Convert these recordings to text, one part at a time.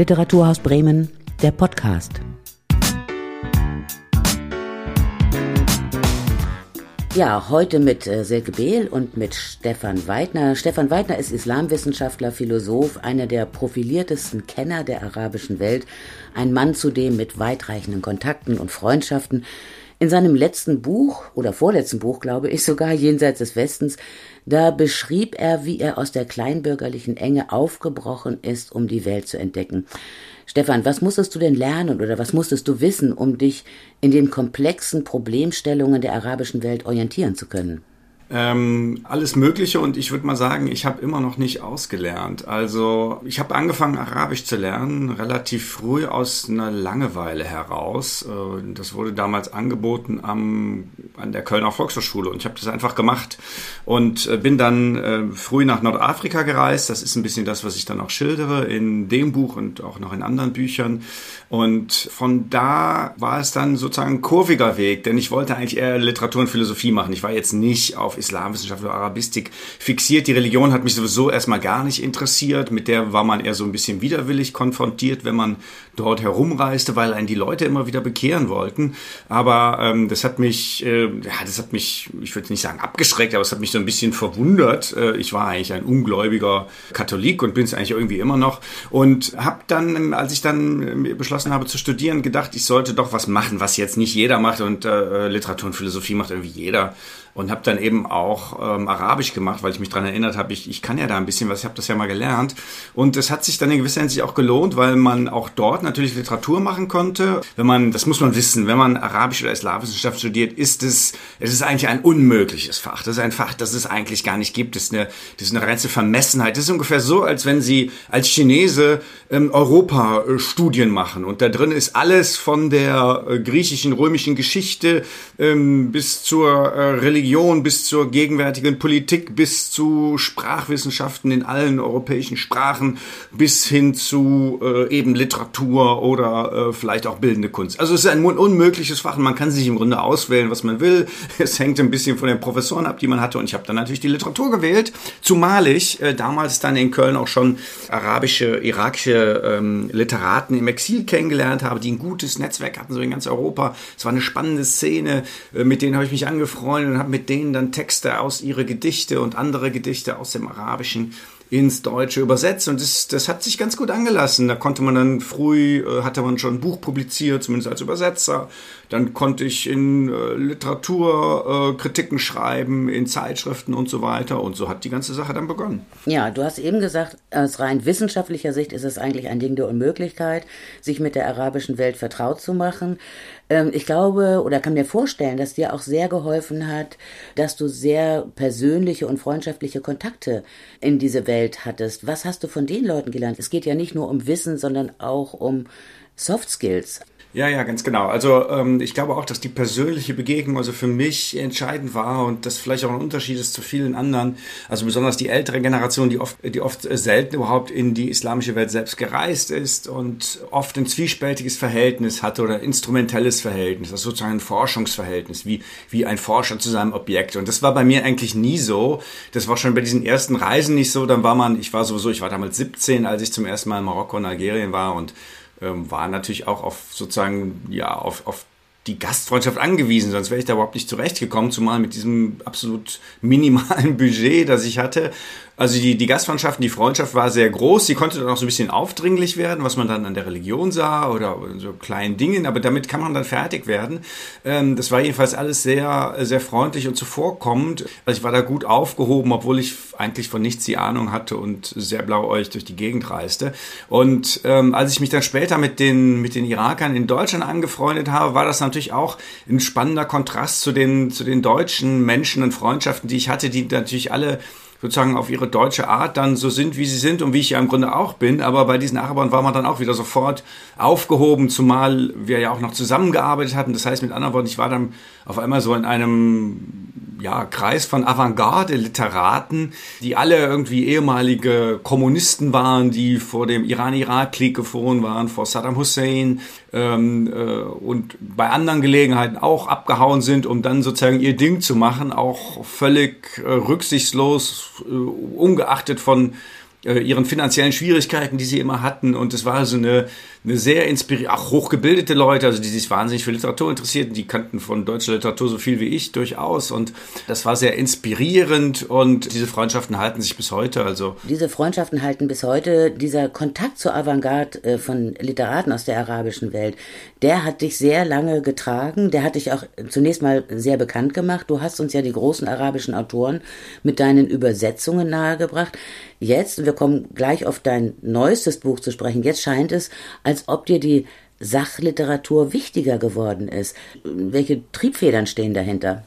Literaturhaus Bremen, der Podcast. Ja, heute mit äh, Silke Behl und mit Stefan Weidner. Stefan Weidner ist Islamwissenschaftler, Philosoph, einer der profiliertesten Kenner der arabischen Welt, ein Mann zudem mit weitreichenden Kontakten und Freundschaften. In seinem letzten Buch oder vorletzten Buch, glaube ich sogar, Jenseits des Westens, da beschrieb er, wie er aus der kleinbürgerlichen Enge aufgebrochen ist, um die Welt zu entdecken. Stefan, was musstest du denn lernen oder was musstest du wissen, um dich in den komplexen Problemstellungen der arabischen Welt orientieren zu können? Ähm, alles Mögliche und ich würde mal sagen, ich habe immer noch nicht ausgelernt. Also ich habe angefangen, Arabisch zu lernen, relativ früh aus einer Langeweile heraus. Äh, das wurde damals angeboten am, an der Kölner Volkshochschule und ich habe das einfach gemacht und äh, bin dann äh, früh nach Nordafrika gereist. Das ist ein bisschen das, was ich dann auch schildere in dem Buch und auch noch in anderen Büchern. Und von da war es dann sozusagen ein kurviger Weg, denn ich wollte eigentlich eher Literatur und Philosophie machen. Ich war jetzt nicht auf Islamwissenschaft oder Arabistik fixiert. Die Religion hat mich sowieso erstmal gar nicht interessiert. Mit der war man eher so ein bisschen widerwillig konfrontiert, wenn man dort herumreiste, weil einen die Leute immer wieder bekehren wollten. Aber ähm, das hat mich, äh, ja, das hat mich, ich würde nicht sagen abgeschreckt, aber es hat mich so ein bisschen verwundert. Äh, ich war eigentlich ein ungläubiger Katholik und bin es eigentlich irgendwie immer noch. Und habe dann, als ich dann beschlossen beschlossen habe zu studieren, gedacht, ich sollte doch was machen, was jetzt nicht jeder macht und äh, Literatur und Philosophie macht irgendwie jeder und habe dann eben auch ähm, Arabisch gemacht, weil ich mich daran erinnert habe, ich, ich kann ja da ein bisschen was, ich habe das ja mal gelernt. Und es hat sich dann in gewisser Hinsicht auch gelohnt, weil man auch dort natürlich Literatur machen konnte. Wenn man, das muss man wissen, wenn man Arabisch oder Islamwissenschaft studiert, ist es, es ist eigentlich ein unmögliches Fach. Das ist ein Fach, das es eigentlich gar nicht gibt. Das ist eine, das ist eine reine Vermessenheit. Das ist ungefähr so, als wenn Sie als Chinese ähm, Europa-Studien machen. Und da drin ist alles von der äh, griechischen, römischen Geschichte ähm, bis zur äh, Religion Religion bis zur gegenwärtigen Politik, bis zu Sprachwissenschaften in allen europäischen Sprachen, bis hin zu äh, eben Literatur oder äh, vielleicht auch bildende Kunst. Also es ist ein unmögliches Fach und man kann sich im Grunde auswählen, was man will. Es hängt ein bisschen von den Professoren ab, die man hatte und ich habe dann natürlich die Literatur gewählt, zumal ich äh, damals dann in Köln auch schon arabische, irakische ähm, Literaten im Exil kennengelernt habe, die ein gutes Netzwerk hatten, so in ganz Europa. Es war eine spannende Szene, äh, mit denen habe ich mich angefreundet und habe mit denen dann Texte aus ihre Gedichte und andere Gedichte aus dem Arabischen ins Deutsche übersetzt und das, das hat sich ganz gut angelassen. Da konnte man dann früh, äh, hatte man schon ein Buch publiziert, zumindest als Übersetzer. Dann konnte ich in äh, Literatur äh, Kritiken schreiben, in Zeitschriften und so weiter und so hat die ganze Sache dann begonnen. Ja, du hast eben gesagt, aus rein wissenschaftlicher Sicht ist es eigentlich ein Ding der Unmöglichkeit, sich mit der arabischen Welt vertraut zu machen. Ähm, ich glaube oder kann mir vorstellen, dass dir auch sehr geholfen hat, dass du sehr persönliche und freundschaftliche Kontakte in diese Welt hattest. Was hast du von den Leuten gelernt? Es geht ja nicht nur um Wissen, sondern auch um Soft Skills. Ja, ja, ganz genau. Also ähm, ich glaube auch, dass die persönliche Begegnung also für mich entscheidend war und das vielleicht auch ein Unterschied ist zu vielen anderen. Also besonders die ältere Generation, die oft, die oft selten überhaupt in die islamische Welt selbst gereist ist und oft ein zwiespältiges Verhältnis hatte oder instrumentelles Verhältnis, also sozusagen ein Forschungsverhältnis, wie, wie ein Forscher zu seinem Objekt. Und das war bei mir eigentlich nie so. Das war schon bei diesen ersten Reisen nicht so. Dann war man, ich war sowieso, ich war damals 17, als ich zum ersten Mal in Marokko und Algerien war und ähm, war natürlich auch auf sozusagen, ja, auf, auf die Gastfreundschaft angewiesen, sonst wäre ich da überhaupt nicht zurechtgekommen, zumal mit diesem absolut minimalen Budget, das ich hatte. Also die, die Gastfreundschaften, die Freundschaft war sehr groß. Sie konnte dann auch so ein bisschen aufdringlich werden, was man dann an der Religion sah oder so kleinen Dingen, aber damit kann man dann fertig werden. Ähm, das war jedenfalls alles sehr, sehr freundlich und zuvorkommend. Also ich war da gut aufgehoben, obwohl ich eigentlich von nichts die Ahnung hatte und sehr blauäugig durch die Gegend reiste. Und ähm, als ich mich dann später mit den, mit den Irakern in Deutschland angefreundet habe, war das natürlich auch ein spannender Kontrast zu den, zu den deutschen Menschen und Freundschaften, die ich hatte, die natürlich alle sozusagen auf ihre deutsche Art dann so sind, wie sie sind und wie ich ja im Grunde auch bin. Aber bei diesen Arabern war man dann auch wieder sofort aufgehoben, zumal wir ja auch noch zusammengearbeitet hatten. Das heißt mit anderen Worten, ich war dann auf einmal so in einem ja, Kreis von Avantgarde-Literaten, die alle irgendwie ehemalige Kommunisten waren, die vor dem Iran-Irak-Krieg gefroren waren, vor Saddam Hussein ähm, äh, und bei anderen Gelegenheiten auch abgehauen sind, um dann sozusagen ihr Ding zu machen, auch völlig äh, rücksichtslos, äh, ungeachtet von äh, ihren finanziellen Schwierigkeiten, die sie immer hatten. Und es war so eine, eine sehr inspirierende, auch hochgebildete Leute, also die sich wahnsinnig für Literatur interessierten, die kannten von deutscher Literatur so viel wie ich durchaus. Und das war sehr inspirierend und diese Freundschaften halten sich bis heute. Also diese Freundschaften halten bis heute. Dieser Kontakt zur Avantgarde äh, von Literaten aus der arabischen Welt, der hat dich sehr lange getragen. Der hat dich auch zunächst mal sehr bekannt gemacht. Du hast uns ja die großen arabischen Autoren mit deinen Übersetzungen nahegebracht. Jetzt, wir kommen gleich auf dein neuestes Buch zu sprechen, jetzt scheint es, als ob dir die Sachliteratur wichtiger geworden ist. Welche Triebfedern stehen dahinter?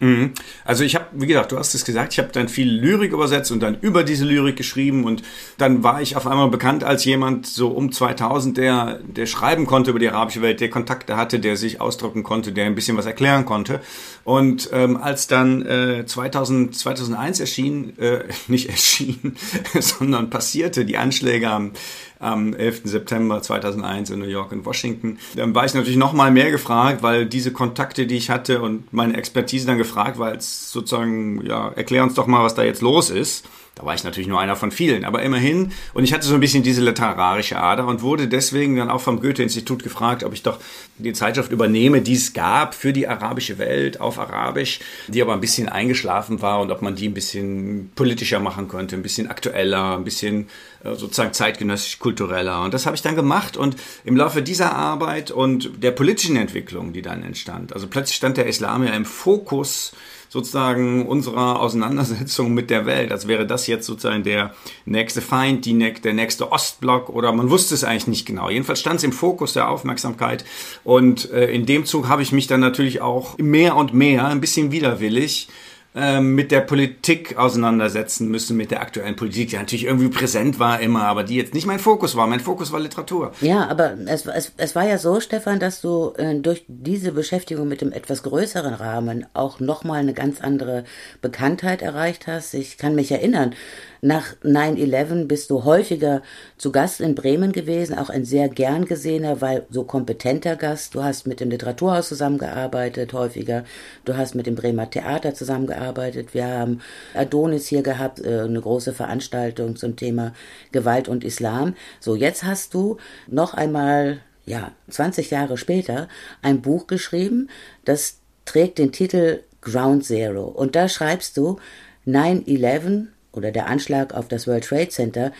Mhm. Also ich habe, wie gesagt, du hast es gesagt, ich habe dann viel Lyrik übersetzt und dann über diese Lyrik geschrieben und dann war ich auf einmal bekannt als jemand so um 2000, der, der schreiben konnte über die arabische Welt, der Kontakte hatte, der sich ausdrücken konnte, der ein bisschen was erklären konnte. Und ähm, als dann äh, 2000, 2001 erschien, äh, nicht erschien, sondern passierte, die Anschläge am am 11. September 2001 in New York und Washington. Dann war ich natürlich noch mal mehr gefragt, weil diese Kontakte, die ich hatte und meine Expertise dann gefragt, weil es sozusagen, ja, erklär uns doch mal, was da jetzt los ist. Da war ich natürlich nur einer von vielen, aber immerhin. Und ich hatte so ein bisschen diese literarische Ader und wurde deswegen dann auch vom Goethe-Institut gefragt, ob ich doch die Zeitschrift übernehme, die es gab für die arabische Welt auf Arabisch, die aber ein bisschen eingeschlafen war und ob man die ein bisschen politischer machen könnte, ein bisschen aktueller, ein bisschen äh, sozusagen zeitgenössisch kultureller. Und das habe ich dann gemacht und im Laufe dieser Arbeit und der politischen Entwicklung, die dann entstand, also plötzlich stand der Islam ja im Fokus sozusagen unserer Auseinandersetzung mit der Welt, als wäre das jetzt sozusagen der nächste Feind, die, der nächste Ostblock oder man wusste es eigentlich nicht genau. Jedenfalls stand es im Fokus der Aufmerksamkeit und äh, in dem Zug habe ich mich dann natürlich auch mehr und mehr, ein bisschen widerwillig, mit der Politik auseinandersetzen müssen, mit der aktuellen Politik, die natürlich irgendwie präsent war immer, aber die jetzt nicht mein Fokus war. Mein Fokus war Literatur. Ja, aber es, es, es war ja so, Stefan, dass du äh, durch diese Beschäftigung mit dem etwas größeren Rahmen auch nochmal eine ganz andere Bekanntheit erreicht hast. Ich kann mich erinnern, nach 9-11 bist du häufiger zu Gast in Bremen gewesen, auch ein sehr gern gesehener, weil so kompetenter Gast. Du hast mit dem Literaturhaus zusammengearbeitet, häufiger. Du hast mit dem Bremer Theater zusammengearbeitet. Wir haben Adonis hier gehabt, äh, eine große Veranstaltung zum Thema Gewalt und Islam. So, jetzt hast du noch einmal, ja, 20 Jahre später ein Buch geschrieben, das trägt den Titel Ground Zero. Und da schreibst du 9-11 oder der Anschlag auf das World Trade Center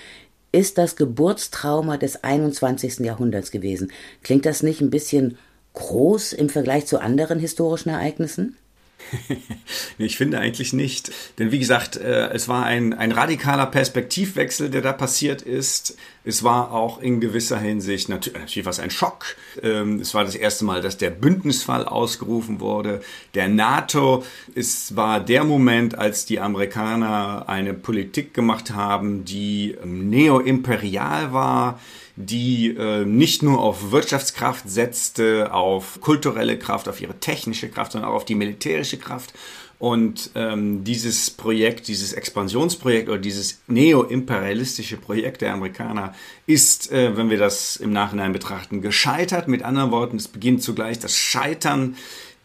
ist das Geburtstrauma des 21. Jahrhunderts gewesen. Klingt das nicht ein bisschen groß im Vergleich zu anderen historischen Ereignissen? ich finde eigentlich nicht. Denn wie gesagt, äh, es war ein, ein radikaler Perspektivwechsel, der da passiert ist. Es war auch in gewisser Hinsicht natürlich, natürlich was ein Schock. Ähm, es war das erste Mal, dass der Bündnisfall ausgerufen wurde. Der NATO, es war der Moment, als die Amerikaner eine Politik gemacht haben, die ähm, neoimperial war die äh, nicht nur auf Wirtschaftskraft setzte, auf kulturelle Kraft, auf ihre technische Kraft, sondern auch auf die militärische Kraft. Und ähm, dieses Projekt, dieses Expansionsprojekt oder dieses neoimperialistische Projekt der Amerikaner ist, äh, wenn wir das im Nachhinein betrachten, gescheitert. Mit anderen Worten, es beginnt zugleich das Scheitern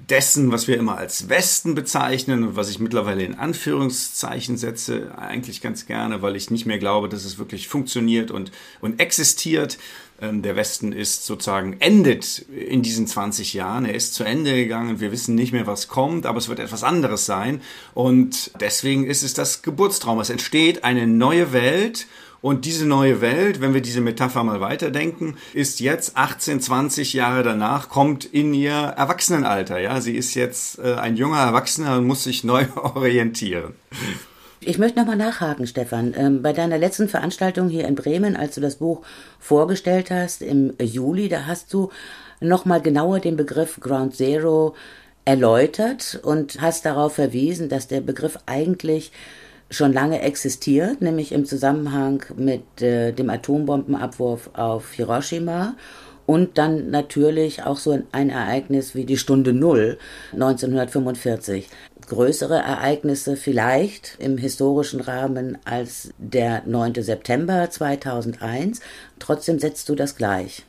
dessen, was wir immer als Westen bezeichnen und was ich mittlerweile in Anführungszeichen setze, eigentlich ganz gerne, weil ich nicht mehr glaube, dass es wirklich funktioniert und, und existiert. Ähm, der Westen ist sozusagen endet in diesen 20 Jahren. Er ist zu Ende gegangen. Wir wissen nicht mehr, was kommt, aber es wird etwas anderes sein. Und deswegen ist es das Geburtstraum. Es entsteht eine neue Welt und diese neue Welt, wenn wir diese Metapher mal weiterdenken, ist jetzt 18, 20 Jahre danach, kommt in ihr Erwachsenenalter. Ja, sie ist jetzt äh, ein junger Erwachsener und muss sich neu orientieren. Ich möchte nochmal nachhaken, Stefan. Ähm, bei deiner letzten Veranstaltung hier in Bremen, als du das Buch vorgestellt hast im Juli, da hast du nochmal genauer den Begriff Ground Zero erläutert und hast darauf verwiesen, dass der Begriff eigentlich schon lange existiert, nämlich im Zusammenhang mit äh, dem Atombombenabwurf auf Hiroshima und dann natürlich auch so ein Ereignis wie die Stunde Null 1945. Größere Ereignisse vielleicht im historischen Rahmen als der 9. September 2001. Trotzdem setzt du das gleich.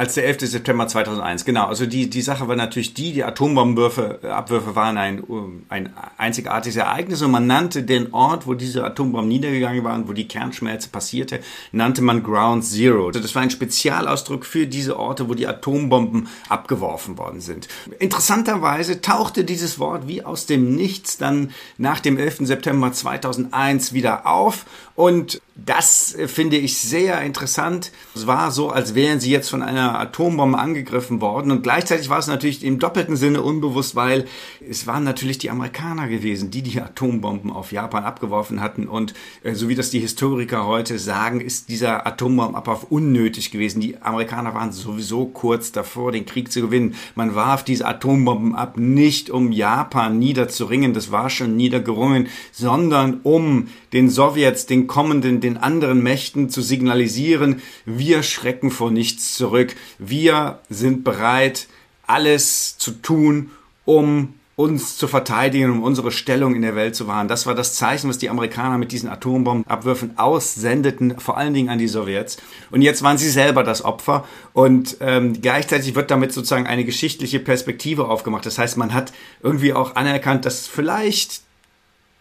Als der 11. September 2001. Genau, also die, die Sache war natürlich die, die Atombombenabwürfe Abwürfe waren ein, ein einzigartiges Ereignis und man nannte den Ort, wo diese Atombomben niedergegangen waren, wo die Kernschmelze passierte, nannte man Ground Zero. Also das war ein Spezialausdruck für diese Orte, wo die Atombomben abgeworfen worden sind. Interessanterweise tauchte dieses Wort wie aus dem Nichts dann nach dem 11. September 2001 wieder auf und das äh, finde ich sehr interessant. Es war so, als wären sie jetzt von einer Atombombe angegriffen worden. Und gleichzeitig war es natürlich im doppelten Sinne unbewusst, weil es waren natürlich die Amerikaner gewesen, die die Atombomben auf Japan abgeworfen hatten. Und äh, so wie das die Historiker heute sagen, ist dieser Atombombenabwurf unnötig gewesen. Die Amerikaner waren sowieso kurz davor, den Krieg zu gewinnen. Man warf diese Atombomben ab, nicht um Japan niederzuringen, das war schon niedergerungen, sondern um den Sowjets, den kommenden, den anderen Mächten zu signalisieren, wir schrecken vor nichts zurück, wir sind bereit, alles zu tun, um uns zu verteidigen, um unsere Stellung in der Welt zu wahren. Das war das Zeichen, was die Amerikaner mit diesen Atombombenabwürfen aussendeten, vor allen Dingen an die Sowjets. Und jetzt waren sie selber das Opfer und ähm, gleichzeitig wird damit sozusagen eine geschichtliche Perspektive aufgemacht. Das heißt, man hat irgendwie auch anerkannt, dass vielleicht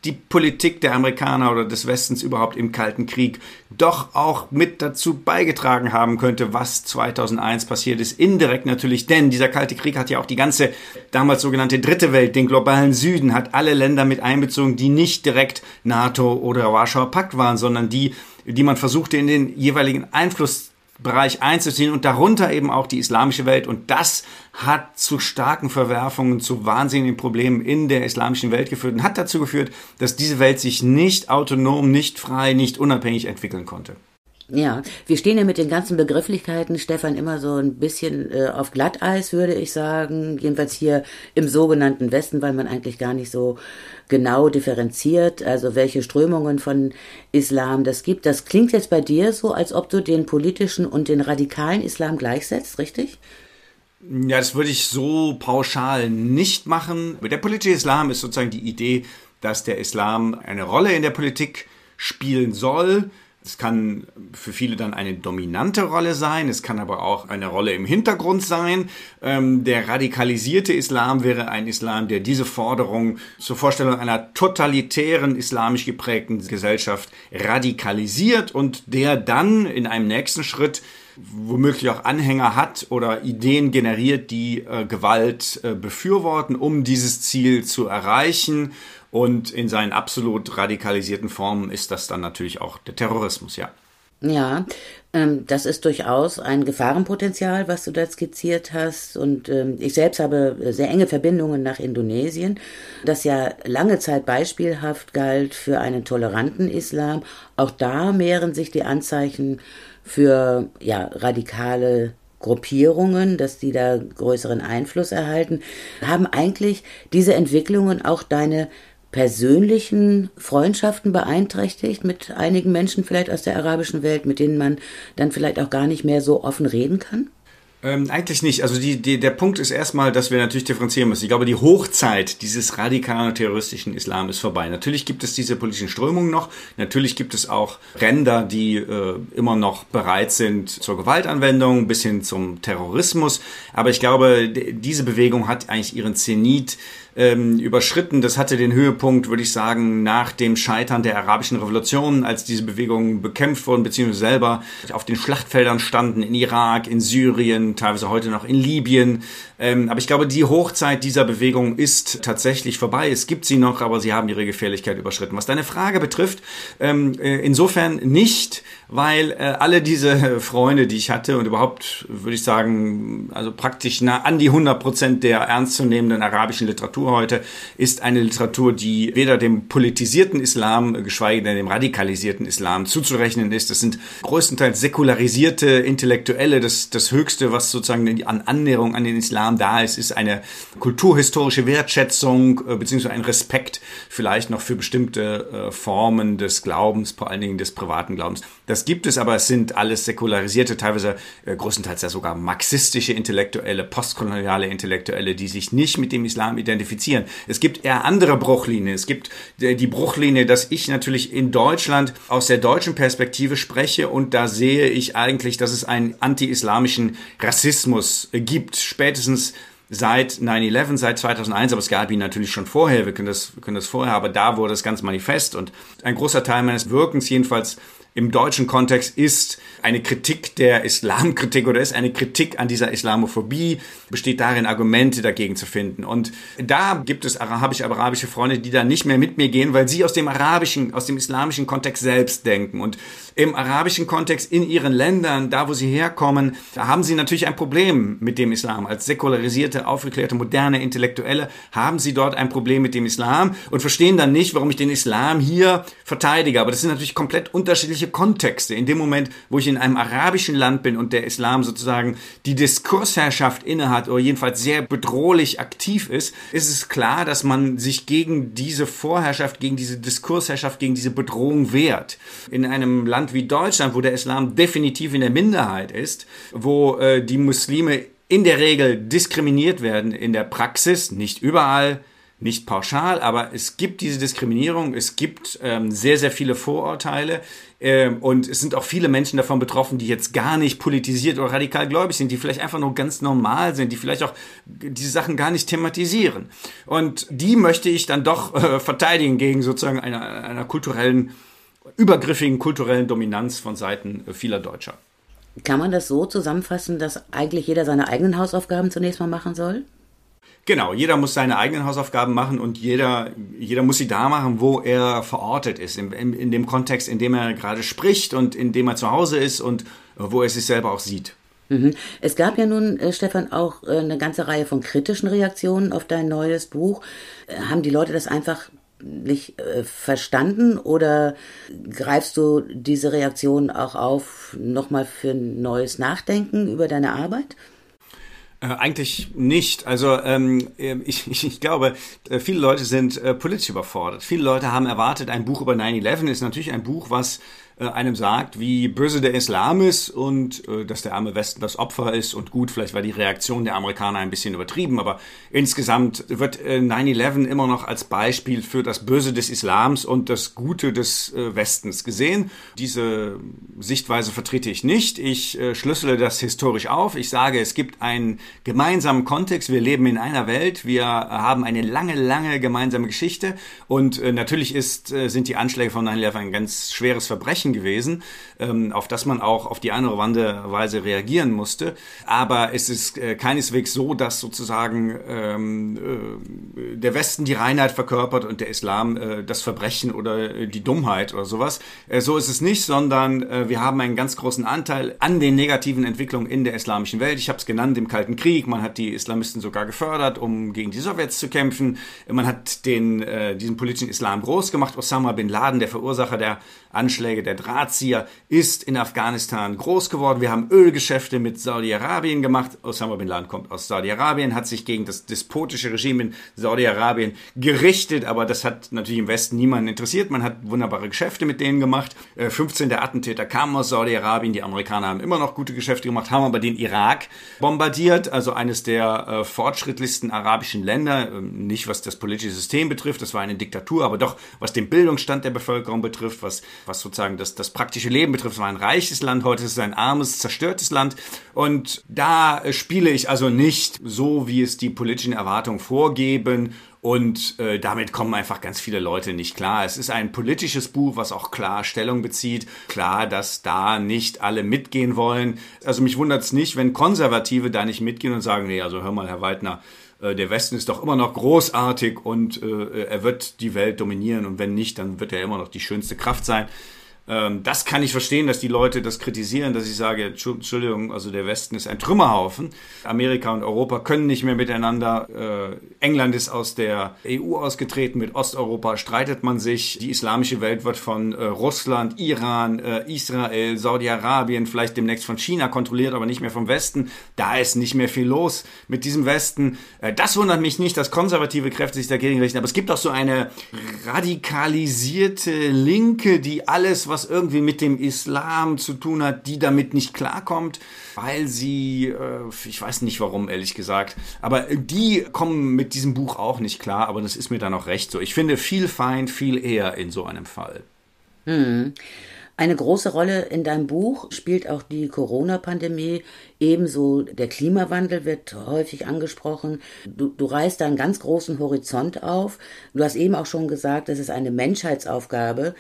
die Politik der Amerikaner oder des Westens überhaupt im Kalten Krieg doch auch mit dazu beigetragen haben könnte, was 2001 passiert ist. Indirekt natürlich, denn dieser Kalte Krieg hat ja auch die ganze damals sogenannte Dritte Welt, den globalen Süden, hat alle Länder mit einbezogen, die nicht direkt NATO oder Warschauer Pakt waren, sondern die, die man versuchte in den jeweiligen Einfluss Bereich einzuziehen und darunter eben auch die islamische Welt. Und das hat zu starken Verwerfungen, zu wahnsinnigen Problemen in der islamischen Welt geführt und hat dazu geführt, dass diese Welt sich nicht autonom, nicht frei, nicht unabhängig entwickeln konnte. Ja, wir stehen ja mit den ganzen Begrifflichkeiten, Stefan, immer so ein bisschen äh, auf Glatteis, würde ich sagen. Jedenfalls hier im sogenannten Westen, weil man eigentlich gar nicht so genau differenziert, also welche Strömungen von Islam das gibt. Das klingt jetzt bei dir so, als ob du den politischen und den radikalen Islam gleichsetzt, richtig? Ja, das würde ich so pauschal nicht machen. Der politische Islam ist sozusagen die Idee, dass der Islam eine Rolle in der Politik spielen soll, es kann für viele dann eine dominante Rolle sein, es kann aber auch eine Rolle im Hintergrund sein. Ähm, der radikalisierte Islam wäre ein Islam, der diese Forderung zur Vorstellung einer totalitären, islamisch geprägten Gesellschaft radikalisiert und der dann in einem nächsten Schritt womöglich auch Anhänger hat oder Ideen generiert, die äh, Gewalt äh, befürworten, um dieses Ziel zu erreichen. Und in seinen absolut radikalisierten Formen ist das dann natürlich auch der Terrorismus, ja. Ja, ähm, das ist durchaus ein Gefahrenpotenzial, was du da skizziert hast. Und ähm, ich selbst habe sehr enge Verbindungen nach Indonesien, das ja lange Zeit beispielhaft galt für einen toleranten Islam. Auch da mehren sich die Anzeichen für ja, radikale Gruppierungen, dass die da größeren Einfluss erhalten. Haben eigentlich diese Entwicklungen auch deine persönlichen Freundschaften beeinträchtigt mit einigen Menschen vielleicht aus der arabischen Welt, mit denen man dann vielleicht auch gar nicht mehr so offen reden kann? Ähm, eigentlich nicht. Also die, die, der Punkt ist erstmal, dass wir natürlich differenzieren müssen. Ich glaube, die Hochzeit dieses radikalen terroristischen Islam ist vorbei. Natürlich gibt es diese politischen Strömungen noch. Natürlich gibt es auch Ränder, die äh, immer noch bereit sind zur Gewaltanwendung bis hin zum Terrorismus. Aber ich glaube, diese Bewegung hat eigentlich ihren Zenit ähm, überschritten. Das hatte den Höhepunkt, würde ich sagen, nach dem Scheitern der arabischen Revolution, als diese Bewegungen bekämpft wurden, beziehungsweise selber auf den Schlachtfeldern standen, in Irak, in Syrien, teilweise heute noch in Libyen. Ähm, aber ich glaube, die Hochzeit dieser Bewegung ist tatsächlich vorbei. Es gibt sie noch, aber sie haben ihre Gefährlichkeit überschritten. Was deine Frage betrifft, ähm, äh, insofern nicht, weil äh, alle diese Freunde, die ich hatte und überhaupt, würde ich sagen, also praktisch nah an die 100 Prozent der ernstzunehmenden arabischen Literatur heute, ist eine Literatur, die weder dem politisierten Islam, geschweige denn dem radikalisierten Islam zuzurechnen ist. Das sind größtenteils säkularisierte Intellektuelle. Das, das Höchste, was sozusagen an Annäherung an den Islam da ist, ist eine kulturhistorische Wertschätzung äh, beziehungsweise ein Respekt vielleicht noch für bestimmte äh, Formen des Glaubens, vor allen Dingen des privaten Glaubens. Das gibt es, aber es sind alles säkularisierte, teilweise äh, größtenteils ja sogar marxistische Intellektuelle, postkoloniale Intellektuelle, die sich nicht mit dem Islam identifizieren. Es gibt eher andere Bruchlinien. Es gibt äh, die Bruchlinie, dass ich natürlich in Deutschland aus der deutschen Perspektive spreche und da sehe ich eigentlich, dass es einen anti-islamischen Rassismus gibt, spätestens seit 9-11, seit 2001, aber es gab ihn natürlich schon vorher, wir können das, wir können das vorher, aber da wurde es ganz manifest und ein großer Teil meines Wirkens jedenfalls im deutschen Kontext ist eine Kritik der Islamkritik oder ist eine Kritik an dieser Islamophobie, besteht darin, Argumente dagegen zu finden. Und da gibt es arabisch-arabische Freunde, die da nicht mehr mit mir gehen, weil sie aus dem arabischen, aus dem islamischen Kontext selbst denken. Und im arabischen Kontext in ihren Ländern, da wo sie herkommen, da haben sie natürlich ein Problem mit dem Islam. Als säkularisierte, aufgeklärte, moderne Intellektuelle haben sie dort ein Problem mit dem Islam und verstehen dann nicht, warum ich den Islam hier verteidige. Aber das sind natürlich komplett unterschiedliche Kontexte. In dem Moment, wo ich in einem arabischen Land bin und der Islam sozusagen die Diskursherrschaft innehat oder jedenfalls sehr bedrohlich aktiv ist, ist es klar, dass man sich gegen diese Vorherrschaft, gegen diese Diskursherrschaft, gegen diese Bedrohung wehrt. In einem Land wie Deutschland, wo der Islam definitiv in der Minderheit ist, wo äh, die Muslime in der Regel diskriminiert werden in der Praxis, nicht überall, nicht pauschal, aber es gibt diese Diskriminierung, es gibt ähm, sehr, sehr viele Vorurteile ähm, und es sind auch viele Menschen davon betroffen, die jetzt gar nicht politisiert oder radikal gläubig sind, die vielleicht einfach nur ganz normal sind, die vielleicht auch diese Sachen gar nicht thematisieren. Und die möchte ich dann doch äh, verteidigen gegen sozusagen einer, einer kulturellen, übergriffigen kulturellen Dominanz von Seiten vieler Deutscher. Kann man das so zusammenfassen, dass eigentlich jeder seine eigenen Hausaufgaben zunächst mal machen soll? Genau, jeder muss seine eigenen Hausaufgaben machen und jeder, jeder muss sie da machen, wo er verortet ist, in, in, in dem Kontext, in dem er gerade spricht und in dem er zu Hause ist und wo er sich selber auch sieht. Mhm. Es gab ja nun, äh, Stefan, auch äh, eine ganze Reihe von kritischen Reaktionen auf dein neues Buch. Äh, haben die Leute das einfach äh, verstanden oder greifst du diese Reaktion auch auf nochmal für ein neues Nachdenken über deine Arbeit? Äh, eigentlich nicht. Also ähm, ich, ich, ich glaube, äh, viele Leute sind äh, politisch überfordert. Viele Leute haben erwartet, ein Buch über 9-11 ist natürlich ein Buch, was äh, einem sagt, wie böse der Islam ist und äh, dass der arme Westen das Opfer ist und gut, vielleicht war die Reaktion der Amerikaner ein bisschen übertrieben, aber insgesamt wird äh, 9-11 immer noch als Beispiel für das Böse des Islams und das Gute des äh, Westens gesehen. Diese Sichtweise vertrete ich nicht. Ich äh, schlüssele das historisch auf. Ich sage, es gibt einen gemeinsamen Kontext. Wir leben in einer Welt. Wir haben eine lange, lange gemeinsame Geschichte und äh, natürlich ist, sind die Anschläge von 9-11 ein ganz schweres Verbrechen Verbrechen gewesen, ähm, auf das man auch auf die eine oder andere Weise reagieren musste. Aber es ist äh, keineswegs so, dass sozusagen ähm, äh, der Westen die Reinheit verkörpert und der Islam äh, das Verbrechen oder äh, die Dummheit oder sowas. So ist es nicht, sondern wir haben einen ganz großen Anteil an den negativen Entwicklungen in der islamischen Welt. Ich habe es genannt, im Kalten Krieg. Man hat die Islamisten sogar gefördert, um gegen die Sowjets zu kämpfen. Man hat den, äh, diesen politischen Islam groß gemacht. Osama bin Laden, der Verursacher der Anschläge, der Drahtzieher, ist in Afghanistan groß geworden. Wir haben Ölgeschäfte mit Saudi-Arabien gemacht. Osama bin Laden kommt aus Saudi-Arabien, hat sich gegen das despotische Regime in Saudi-Arabien gerichtet, aber das hat natürlich im Westen niemanden interessiert. Man hat wunderbare Geschäfte mit denen gemacht. 15 äh, der Attentäter kamen aus Saudi-Arabien. Die Amerikaner haben immer noch gute Geschäfte gemacht, haben aber den Irak bombardiert, also eines der äh, fortschrittlichsten arabischen Länder. Ähm, nicht was das politische System betrifft, das war eine Diktatur, aber doch was den Bildungsstand der Bevölkerung betrifft, was was sozusagen das, das praktische Leben betrifft. Es war ein reiches Land, heute ist es ein armes, zerstörtes Land. Und da spiele ich also nicht so, wie es die politischen Erwartungen vorgeben. Und äh, damit kommen einfach ganz viele Leute nicht klar. Es ist ein politisches Buch, was auch klar Stellung bezieht. Klar, dass da nicht alle mitgehen wollen. Also mich wundert es nicht, wenn Konservative da nicht mitgehen und sagen, nee, also hör mal, Herr Waldner, äh, der Westen ist doch immer noch großartig und äh, er wird die Welt dominieren und wenn nicht, dann wird er immer noch die schönste Kraft sein. Ähm, das kann ich verstehen, dass die Leute das kritisieren, dass ich sage, Entschuldigung, also der Westen ist ein Trümmerhaufen. Amerika und Europa können nicht mehr miteinander. Äh, England ist aus der EU ausgetreten, mit Osteuropa streitet man sich. Die islamische Welt wird von äh, Russland, Iran, äh, Israel, Saudi-Arabien, vielleicht demnächst von China kontrolliert, aber nicht mehr vom Westen. Da ist nicht mehr viel los mit diesem Westen. Äh, das wundert mich nicht, dass konservative Kräfte sich dagegen richten, aber es gibt auch so eine radikalisierte Linke, die alles, was was irgendwie mit dem Islam zu tun hat, die damit nicht klarkommt, weil sie, äh, ich weiß nicht warum, ehrlich gesagt, aber die kommen mit diesem Buch auch nicht klar, aber das ist mir dann auch recht so. Ich finde viel Feind viel eher in so einem Fall. Hm. Eine große Rolle in deinem Buch spielt auch die Corona-Pandemie. Ebenso der Klimawandel wird häufig angesprochen. Du, du reißt da einen ganz großen Horizont auf. Du hast eben auch schon gesagt, es ist eine Menschheitsaufgabe,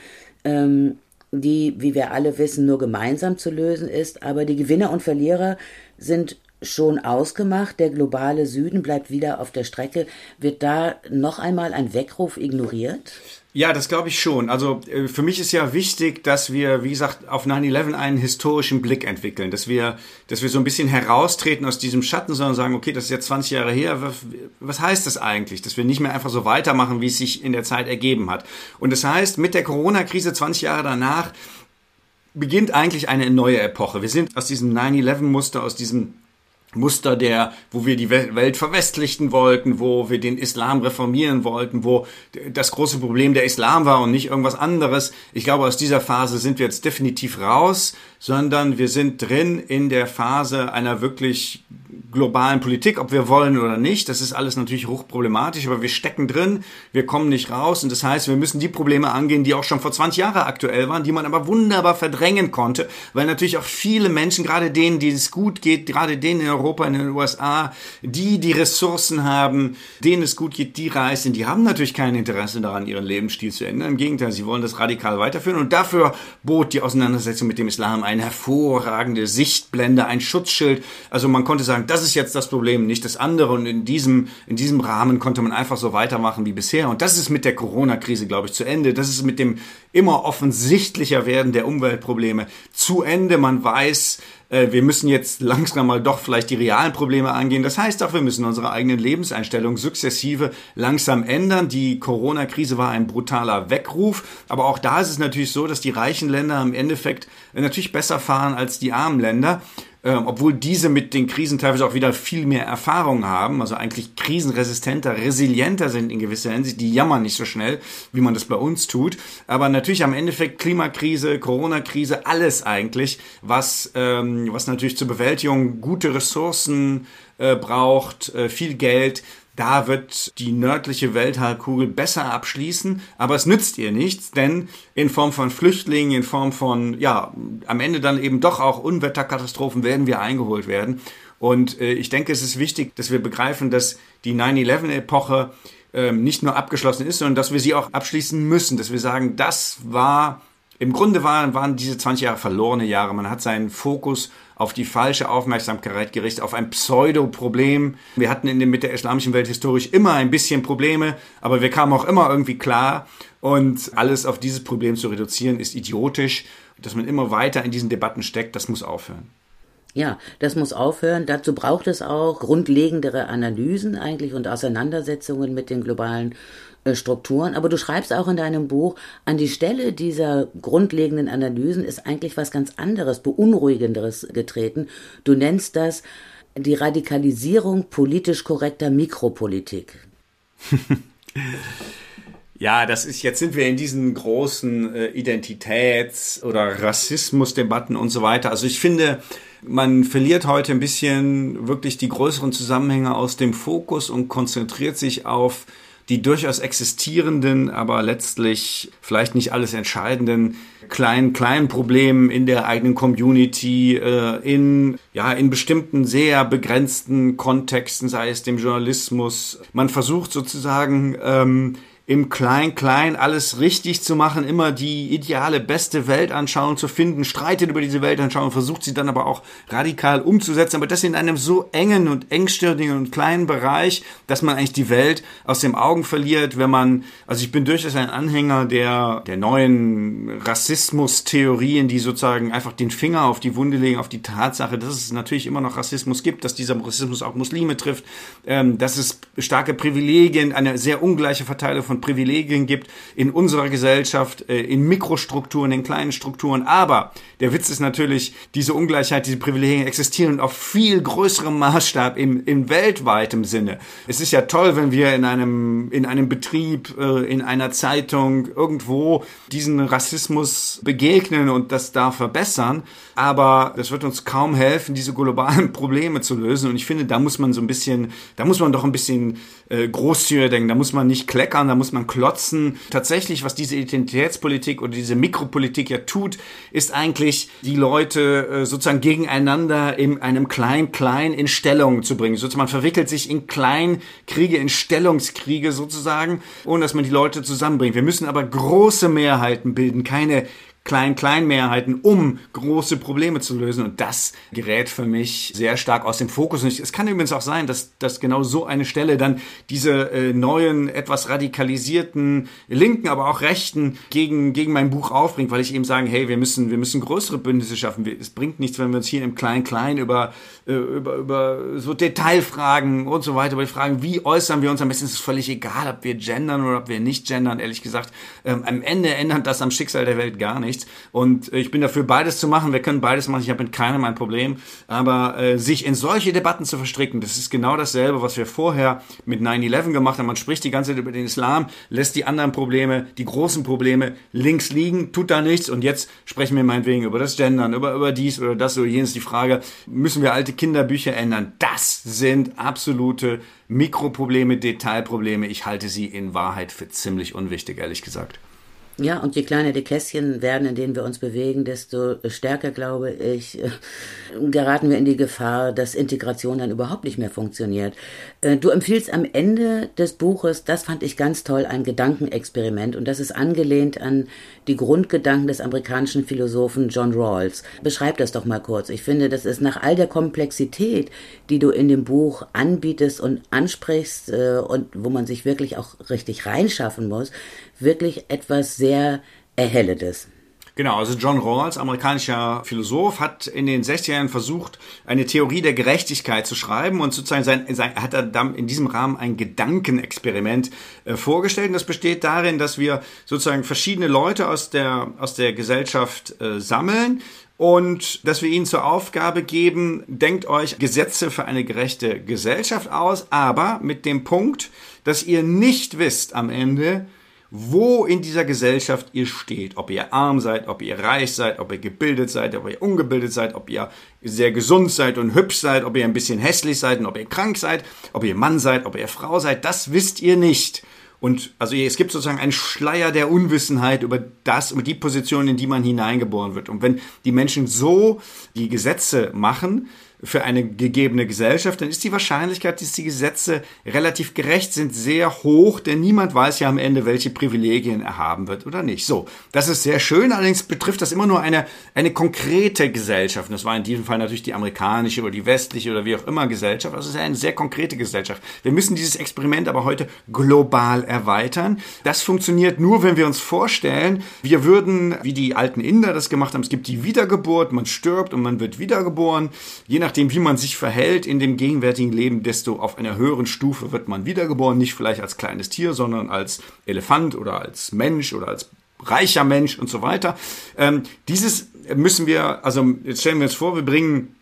ähm, die, wie wir alle wissen, nur gemeinsam zu lösen ist. Aber die Gewinner und Verlierer sind schon ausgemacht. Der globale Süden bleibt wieder auf der Strecke. Wird da noch einmal ein Weckruf ignoriert? Ja, das glaube ich schon. Also äh, für mich ist ja wichtig, dass wir, wie gesagt, auf 9-11 einen historischen Blick entwickeln, dass wir, dass wir so ein bisschen heraustreten aus diesem Schatten, sondern sagen, okay, das ist jetzt 20 Jahre her, was, was heißt das eigentlich? Dass wir nicht mehr einfach so weitermachen, wie es sich in der Zeit ergeben hat. Und das heißt, mit der Corona-Krise 20 Jahre danach beginnt eigentlich eine neue Epoche. Wir sind aus diesem 9-11-Muster, aus diesem Muster der, wo wir die Welt verwestlichten wollten, wo wir den Islam reformieren wollten, wo das große Problem der Islam war und nicht irgendwas anderes. Ich glaube, aus dieser Phase sind wir jetzt definitiv raus, sondern wir sind drin in der Phase einer wirklich globalen Politik, ob wir wollen oder nicht. Das ist alles natürlich hochproblematisch, aber wir stecken drin, wir kommen nicht raus und das heißt, wir müssen die Probleme angehen, die auch schon vor 20 Jahren aktuell waren, die man aber wunderbar verdrängen konnte, weil natürlich auch viele Menschen, gerade denen, denen es gut geht, gerade denen in Europa, in den USA, die die Ressourcen haben, denen es gut geht, die reisen, die haben natürlich kein Interesse daran, ihren Lebensstil zu ändern. Im Gegenteil, sie wollen das radikal weiterführen und dafür bot die Auseinandersetzung mit dem Islam eine hervorragende Sichtblende, ein Schutzschild. Also man konnte sagen, das ist jetzt das Problem, nicht das andere. Und in diesem, in diesem Rahmen konnte man einfach so weitermachen wie bisher. Und das ist mit der Corona-Krise, glaube ich, zu Ende. Das ist mit dem immer offensichtlicher werden der Umweltprobleme zu Ende. Man weiß, äh, wir müssen jetzt langsam mal doch vielleicht die realen Probleme angehen. Das heißt auch, wir müssen unsere eigenen Lebenseinstellungen sukzessive langsam ändern. Die Corona-Krise war ein brutaler Weckruf, aber auch da ist es natürlich so, dass die reichen Länder im Endeffekt natürlich besser fahren als die armen Länder ähm, obwohl diese mit den Krisen teilweise auch wieder viel mehr Erfahrung haben, also eigentlich krisenresistenter, resilienter sind in gewisser Hinsicht, die jammern nicht so schnell, wie man das bei uns tut. Aber natürlich am Endeffekt Klimakrise, Corona-Krise, alles eigentlich, was, ähm, was natürlich zur Bewältigung gute Ressourcen äh, braucht, äh, viel Geld, da wird die nördliche Welthalbkugel besser abschließen, aber es nützt ihr nichts, denn in Form von Flüchtlingen, in Form von, ja, am Ende dann eben doch auch Unwetterkatastrophen werden wir eingeholt werden. Und äh, ich denke, es ist wichtig, dass wir begreifen, dass die 9-11-Epoche äh, nicht nur abgeschlossen ist, sondern dass wir sie auch abschließen müssen, dass wir sagen, das war, im Grunde waren, waren diese 20 Jahre verlorene Jahre. Man hat seinen Fokus auf die falsche Aufmerksamkeit gerichtet, auf ein Pseudo-Problem. Wir hatten in dem, mit der islamischen Welt historisch immer ein bisschen Probleme, aber wir kamen auch immer irgendwie klar. Und alles auf dieses Problem zu reduzieren, ist idiotisch. Dass man immer weiter in diesen Debatten steckt, das muss aufhören. Ja, das muss aufhören. Dazu braucht es auch grundlegendere Analysen eigentlich und Auseinandersetzungen mit den globalen Strukturen. Aber du schreibst auch in deinem Buch, an die Stelle dieser grundlegenden Analysen ist eigentlich was ganz anderes, beunruhigenderes getreten. Du nennst das die Radikalisierung politisch korrekter Mikropolitik. Ja, das ist, jetzt sind wir in diesen großen äh, Identitäts- oder Rassismusdebatten und so weiter. Also ich finde, man verliert heute ein bisschen wirklich die größeren Zusammenhänge aus dem Fokus und konzentriert sich auf die durchaus existierenden, aber letztlich vielleicht nicht alles entscheidenden kleinen, kleinen Problemen in der eigenen Community, äh, in, ja, in bestimmten sehr begrenzten Kontexten, sei es dem Journalismus. Man versucht sozusagen, ähm, im Klein-Klein alles richtig zu machen, immer die ideale, beste Weltanschauung zu finden, streitet über diese Weltanschauung, versucht sie dann aber auch radikal umzusetzen, aber das in einem so engen und engstirnigen und kleinen Bereich, dass man eigentlich die Welt aus dem Augen verliert, wenn man, also ich bin durchaus ein Anhänger der, der neuen Rassismus-Theorien, die sozusagen einfach den Finger auf die Wunde legen, auf die Tatsache, dass es natürlich immer noch Rassismus gibt, dass dieser Rassismus auch Muslime trifft, ähm, dass es starke Privilegien, eine sehr ungleiche Verteilung von Privilegien gibt in unserer Gesellschaft, äh, in Mikrostrukturen, in kleinen Strukturen. Aber der Witz ist natürlich, diese Ungleichheit, diese Privilegien existieren auf viel größerem Maßstab im, im weltweitem Sinne. Es ist ja toll, wenn wir in einem, in einem Betrieb, äh, in einer Zeitung, irgendwo diesen Rassismus begegnen und das da verbessern. Aber das wird uns kaum helfen, diese globalen Probleme zu lösen. Und ich finde, da muss man so ein bisschen, da muss man doch ein bisschen äh, großzügiger denken. Da muss man nicht kleckern, da muss man klotzen. Tatsächlich, was diese Identitätspolitik oder diese Mikropolitik ja tut, ist eigentlich die Leute äh, sozusagen gegeneinander in einem Klein-Klein in Stellung zu bringen. Sozusagen man verwickelt sich in Kleinkriege, in Stellungskriege sozusagen, ohne dass man die Leute zusammenbringt. Wir müssen aber große Mehrheiten bilden, keine Klein-Klein-Mehrheiten, um große Probleme zu lösen. Und das gerät für mich sehr stark aus dem Fokus. Und es kann übrigens auch sein, dass, dass genau so eine Stelle dann diese äh, neuen, etwas radikalisierten Linken, aber auch Rechten gegen, gegen mein Buch aufbringt, weil ich eben sage, hey, wir müssen, wir müssen größere Bündnisse schaffen. Es bringt nichts, wenn wir uns hier im Klein-Klein über, über, über so Detailfragen und so weiter, über die Fragen, wie äußern wir uns am besten, ist es völlig egal, ob wir gendern oder ob wir nicht gendern, ehrlich gesagt. Ähm, am Ende ändert das am Schicksal der Welt gar nichts. Und ich bin dafür, beides zu machen. Wir können beides machen. Ich habe mit keinem ein Problem. Aber äh, sich in solche Debatten zu verstricken, das ist genau dasselbe, was wir vorher mit 9-11 gemacht haben. Man spricht die ganze Zeit über den Islam, lässt die anderen Probleme, die großen Probleme links liegen, tut da nichts. Und jetzt sprechen wir meinetwegen über das Gendern, über, über dies oder das oder jenes. Die Frage, müssen wir alte Kinderbücher ändern? Das sind absolute Mikroprobleme, Detailprobleme. Ich halte sie in Wahrheit für ziemlich unwichtig, ehrlich gesagt. Ja, und je kleiner die Kästchen werden, in denen wir uns bewegen, desto stärker, glaube ich, äh, geraten wir in die Gefahr, dass Integration dann überhaupt nicht mehr funktioniert. Äh, du empfiehlst am Ende des Buches, das fand ich ganz toll, ein Gedankenexperiment und das ist angelehnt an die Grundgedanken des amerikanischen Philosophen John Rawls. Beschreib das doch mal kurz. Ich finde, das ist nach all der Komplexität, die du in dem Buch anbietest und ansprichst äh, und wo man sich wirklich auch richtig reinschaffen muss, wirklich etwas sehr Erhellendes. Genau, also John Rawls, amerikanischer Philosoph, hat in den 60er Jahren versucht, eine Theorie der Gerechtigkeit zu schreiben und sozusagen sein, sein, hat er dann in diesem Rahmen ein Gedankenexperiment äh, vorgestellt. Und das besteht darin, dass wir sozusagen verschiedene Leute aus der, aus der Gesellschaft äh, sammeln und dass wir ihnen zur Aufgabe geben, denkt euch Gesetze für eine gerechte Gesellschaft aus, aber mit dem Punkt, dass ihr nicht wisst am Ende, wo in dieser Gesellschaft ihr steht. Ob ihr arm seid, ob ihr reich seid, ob ihr gebildet seid, ob ihr ungebildet seid, ob ihr sehr gesund seid und hübsch seid, ob ihr ein bisschen hässlich seid und ob ihr krank seid, ob ihr Mann seid, ob ihr Frau seid, das wisst ihr nicht. Und also es gibt sozusagen einen Schleier der Unwissenheit über das, über die Position, in die man hineingeboren wird. Und wenn die Menschen so die Gesetze machen, für eine gegebene Gesellschaft, dann ist die Wahrscheinlichkeit, dass die Gesetze relativ gerecht sind, sehr hoch, denn niemand weiß ja am Ende, welche Privilegien er haben wird oder nicht. So, das ist sehr schön, allerdings betrifft das immer nur eine, eine konkrete Gesellschaft. Und das war in diesem Fall natürlich die amerikanische oder die westliche oder wie auch immer Gesellschaft. Das ist eine sehr konkrete Gesellschaft. Wir müssen dieses Experiment aber heute global erweitern. Das funktioniert nur, wenn wir uns vorstellen, wir würden, wie die alten Inder das gemacht haben, es gibt die Wiedergeburt, man stirbt und man wird wiedergeboren. Je nach nachdem, wie man sich verhält in dem gegenwärtigen Leben, desto auf einer höheren Stufe wird man wiedergeboren. Nicht vielleicht als kleines Tier, sondern als Elefant oder als Mensch oder als reicher Mensch und so weiter. Ähm, dieses müssen wir, also jetzt stellen wir uns vor, wir bringen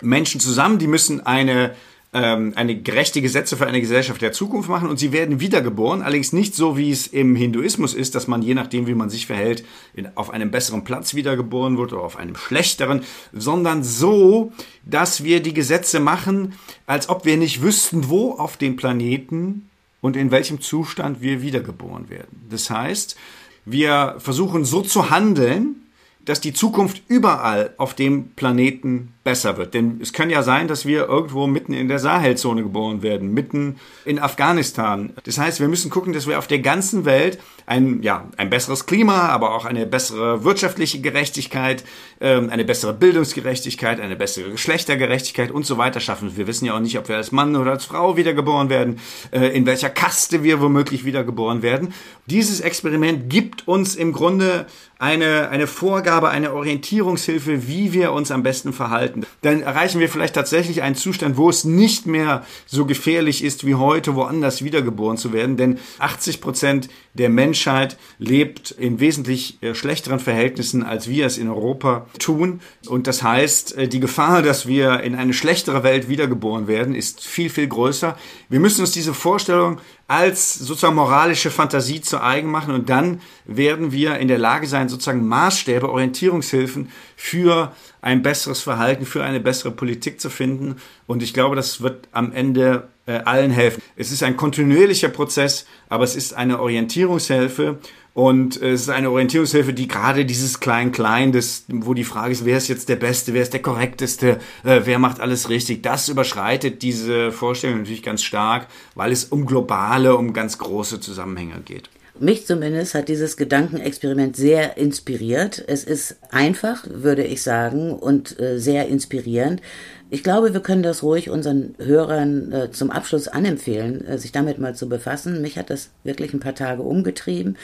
Menschen zusammen, die müssen eine ähm, eine gerechte Gesetze für eine Gesellschaft der Zukunft machen und sie werden wiedergeboren, allerdings nicht so, wie es im Hinduismus ist, dass man je nachdem, wie man sich verhält, in, auf einem besseren Platz wiedergeboren wird oder auf einem schlechteren, sondern so, dass wir die Gesetze machen, als ob wir nicht wüssten, wo auf dem Planeten und in welchem Zustand wir wiedergeboren werden. Das heißt, wir versuchen so zu handeln, dass die Zukunft überall auf dem Planeten besser wird. Denn es kann ja sein, dass wir irgendwo mitten in der Sahelzone geboren werden, mitten in Afghanistan. Das heißt, wir müssen gucken, dass wir auf der ganzen Welt ein, ja, ein besseres Klima, aber auch eine bessere wirtschaftliche Gerechtigkeit, ähm, eine bessere Bildungsgerechtigkeit, eine bessere Geschlechtergerechtigkeit und so weiter schaffen. Wir wissen ja auch nicht, ob wir als Mann oder als Frau wiedergeboren werden, äh, in welcher Kaste wir womöglich wiedergeboren werden. Dieses Experiment gibt uns im Grunde eine, eine Vorgabe, eine Orientierungshilfe, wie wir uns am besten verhalten halten, dann erreichen wir vielleicht tatsächlich einen Zustand, wo es nicht mehr so gefährlich ist wie heute, woanders wiedergeboren zu werden. Denn 80 Prozent der Menschheit lebt in wesentlich äh, schlechteren Verhältnissen, als wir es in Europa tun. Und das heißt, äh, die Gefahr, dass wir in eine schlechtere Welt wiedergeboren werden, ist viel, viel größer. Wir müssen uns diese Vorstellung als sozusagen moralische Fantasie zu eigen machen und dann werden wir in der Lage sein, sozusagen Maßstäbe, Orientierungshilfen für ein besseres Verhalten, für eine bessere Politik zu finden. Und ich glaube, das wird am Ende äh, allen helfen. Es ist ein kontinuierlicher Prozess, aber es ist eine Orientierungshilfe und es ist eine Orientierungshilfe, die gerade dieses Klein-Klein, wo die Frage ist, wer ist jetzt der Beste, wer ist der Korrekteste, äh, wer macht alles richtig, das überschreitet diese Vorstellung natürlich ganz stark, weil es um globale, um ganz große Zusammenhänge geht. Mich zumindest hat dieses Gedankenexperiment sehr inspiriert. Es ist einfach, würde ich sagen, und äh, sehr inspirierend. Ich glaube, wir können das ruhig unseren Hörern äh, zum Abschluss anempfehlen, äh, sich damit mal zu befassen. Mich hat das wirklich ein paar Tage umgetrieben.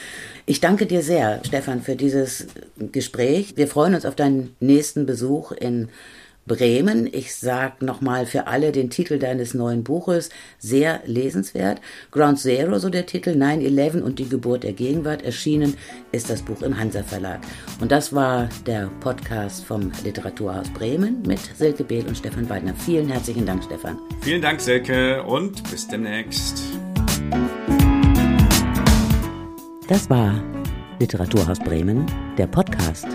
Ich danke dir sehr, Stefan, für dieses Gespräch. Wir freuen uns auf deinen nächsten Besuch in Bremen. Ich sag nochmal für alle den Titel deines neuen Buches, sehr lesenswert. Ground Zero, so der Titel, 9-11 und die Geburt der Gegenwart. Erschienen ist das Buch im Hansa Verlag. Und das war der Podcast vom Literaturhaus Bremen mit Silke Behl und Stefan Weidner. Vielen herzlichen Dank, Stefan. Vielen Dank, Silke, und bis demnächst. Das war Literaturhaus Bremen, der Podcast.